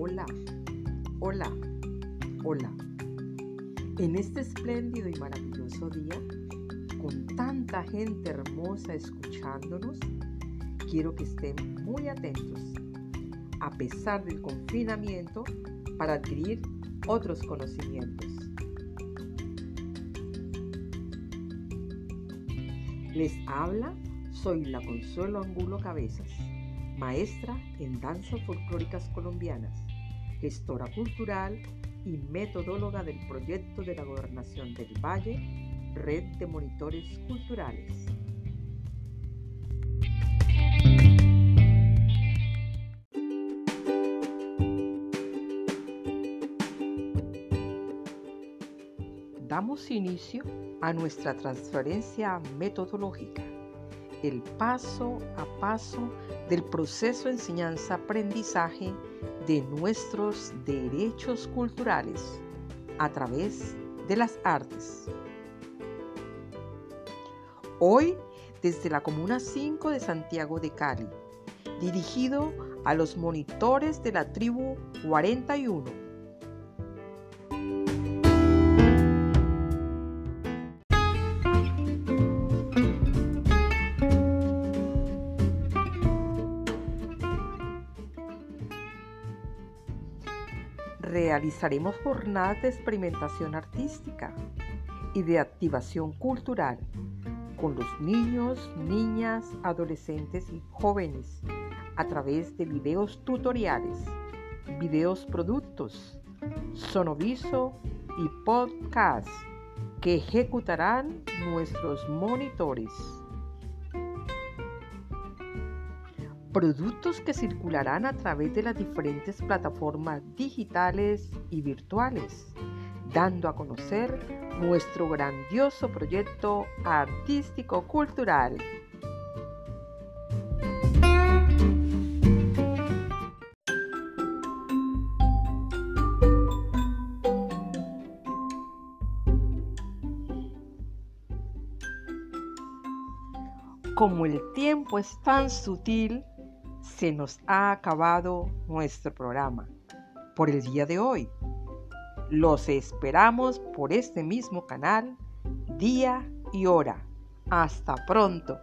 Hola, hola. En este espléndido y maravilloso día, con tanta gente hermosa escuchándonos, quiero que estén muy atentos, a pesar del confinamiento, para adquirir otros conocimientos. Les habla, soy la Consuelo Angulo Cabezas, maestra en danzas folclóricas colombianas, gestora cultural y metodóloga del proyecto de la Gobernación del Valle, Red de Monitores Culturales. Damos inicio a nuestra transferencia metodológica, el paso a paso del proceso enseñanza-aprendizaje de nuestros derechos culturales a través de las artes. Hoy, desde la Comuna 5 de Santiago de Cali, dirigido a los monitores de la tribu 41 realizaremos jornadas de experimentación artística y de activación cultural con los niños, niñas, adolescentes y jóvenes a través de videos tutoriales, videos productos, sonoviso y podcast que ejecutarán nuestros monitores. Productos que circularán a través de las diferentes plataformas digitales y virtuales, dando a conocer nuestro grandioso proyecto artístico-cultural. Como el tiempo es tan sutil, se nos ha acabado nuestro programa por el día de hoy. Los esperamos por este mismo canal, día y hora. Hasta pronto.